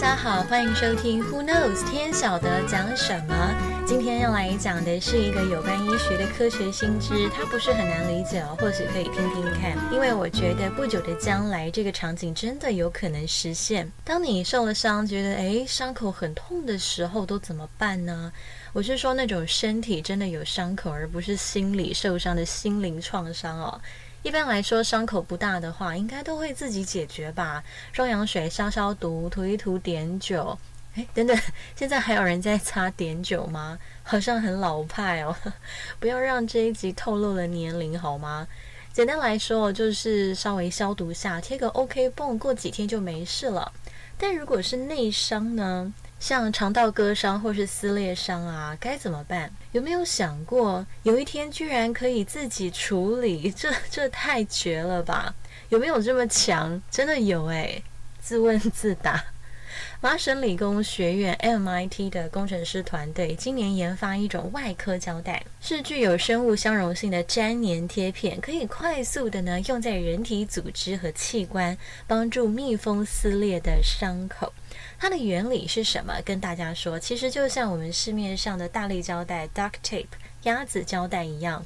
大家好，欢迎收听 Who Knows 天晓得讲什么。今天要来讲的是一个有关医学的科学新知，它不是很难理解哦，或许可以听听看。因为我觉得不久的将来，这个场景真的有可能实现。当你受了伤，觉得诶伤口很痛的时候，都怎么办呢？我是说那种身体真的有伤口，而不是心理受伤的心灵创伤哦。一般来说，伤口不大的话，应该都会自己解决吧。双氧水消消毒，涂一涂碘酒。哎，等等，现在还有人在擦碘酒吗？好像很老派哦。不要让这一集透露了年龄好吗？简单来说，就是稍微消毒下，贴个 OK 绷，过几天就没事了。但如果是内伤呢？像肠道割伤或是撕裂伤啊，该怎么办？有没有想过，有一天居然可以自己处理？这这太绝了吧！有没有这么强？真的有诶，自问自答。麻省理工学院 MIT 的工程师团队今年研发一种外科胶带，是具有生物相容性的粘黏贴片，可以快速的呢用在人体组织和器官，帮助密封撕裂的伤口。它的原理是什么？跟大家说，其实就像我们市面上的大力胶带 （duct tape）、鸭子胶带一样，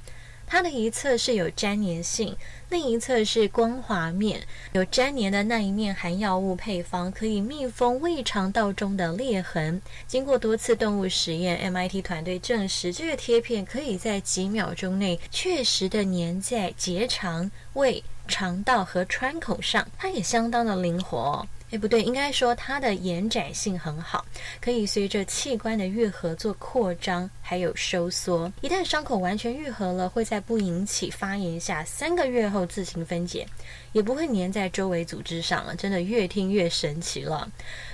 它的一侧是有粘黏性，另一侧是光滑面。有粘黏的那一面含药物配方，可以密封胃肠道中的裂痕。经过多次动物实验，MIT 团队证实，这个贴片可以在几秒钟内确实的粘在结肠、胃、肠道和穿孔上，它也相当的灵活。哎，不对，应该说它的延展性很好，可以随着器官的愈合做扩张，还有收缩。一旦伤口完全愈合了，会在不引起发炎下三个月后自行分解。也不会粘在周围组织上了，真的越听越神奇了。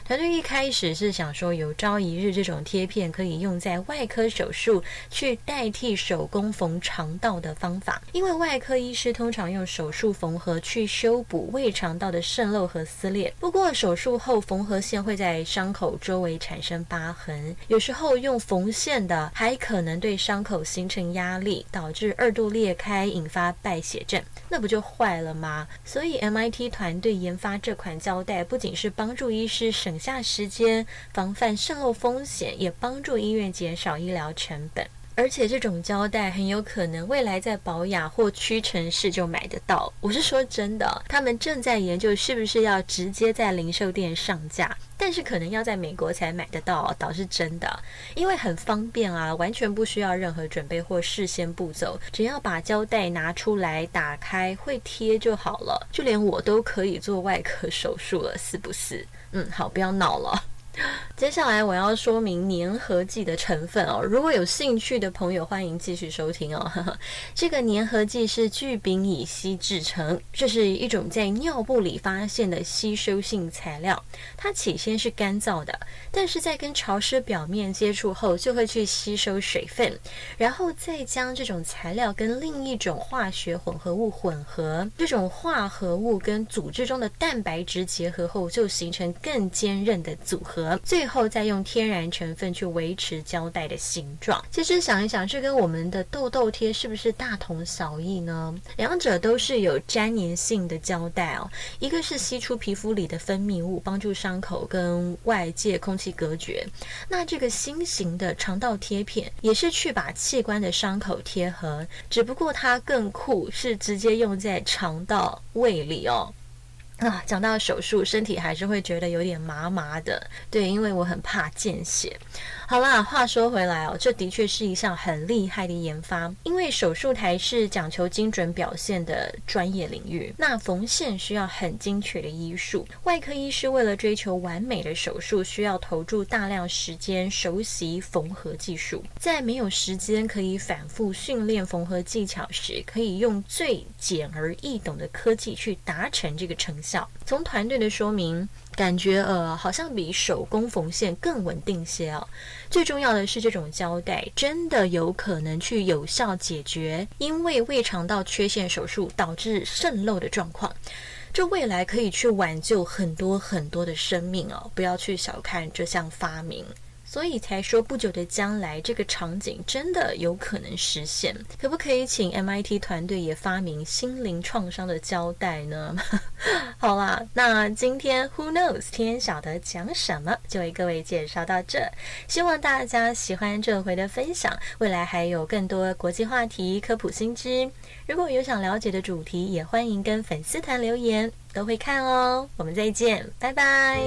团队一开始是想说，有朝一日这种贴片可以用在外科手术，去代替手工缝肠道的方法。因为外科医师通常用手术缝合去修补胃肠道的渗漏和撕裂。不过手术后缝合线会在伤口周围产生疤痕，有时候用缝线的还可能对伤口形成压力，导致二度裂开，引发败血症，那不就坏了吗？所以，MIT 团队研发这款胶带，不仅是帮助医师省下时间、防范渗漏风险，也帮助医院减少医疗成本。而且，这种胶带很有可能未来在保养或屈臣氏就买得到。我是说真的，他们正在研究是不是要直接在零售店上架。但是可能要在美国才买得到，倒是真的，因为很方便啊，完全不需要任何准备或事先步骤，只要把胶带拿出来打开会贴就好了，就连我都可以做外科手术了，是不是？嗯，好，不要闹了。接下来我要说明粘合剂的成分哦。如果有兴趣的朋友，欢迎继续收听哦。这个粘合剂是聚丙乙烯制成，这是一种在尿布里发现的吸收性材料。它起先是干燥的，但是在跟潮湿表面接触后，就会去吸收水分，然后再将这种材料跟另一种化学混合物混合。这种化合物跟组织中的蛋白质结合后，就形成更坚韧的组合。最后再用天然成分去维持胶带的形状。其实想一想，这跟我们的痘痘贴是不是大同小异呢？两者都是有粘黏性的胶带哦。一个是吸出皮肤里的分泌物，帮助伤口跟外界空气隔绝。那这个新型的肠道贴片也是去把器官的伤口贴合，只不过它更酷，是直接用在肠道胃里哦。啊，讲到手术，身体还是会觉得有点麻麻的。对，因为我很怕见血。好啦，话说回来哦，这的确是一项很厉害的研发，因为手术台是讲求精准表现的专业领域，那缝线需要很精确的医术。外科医师为了追求完美的手术，需要投注大量时间熟悉缝合技术，在没有时间可以反复训练缝合技巧时，可以用最简而易懂的科技去达成这个成效。从团队的说明。感觉呃，好像比手工缝线更稳定些哦。最重要的是，这种胶带真的有可能去有效解决因为胃肠道缺陷手术导致渗漏的状况。这未来可以去挽救很多很多的生命哦！不要去小看这项发明。所以才说不久的将来这个场景真的有可能实现。可不可以请 MIT 团队也发明心灵创伤的胶带呢？好啦，那今天 Who knows 天晓得讲什么，就为各位介绍到这。希望大家喜欢这回的分享，未来还有更多国际话题、科普新知。如果有想了解的主题，也欢迎跟粉丝团留言，都会看哦。我们再见，拜拜。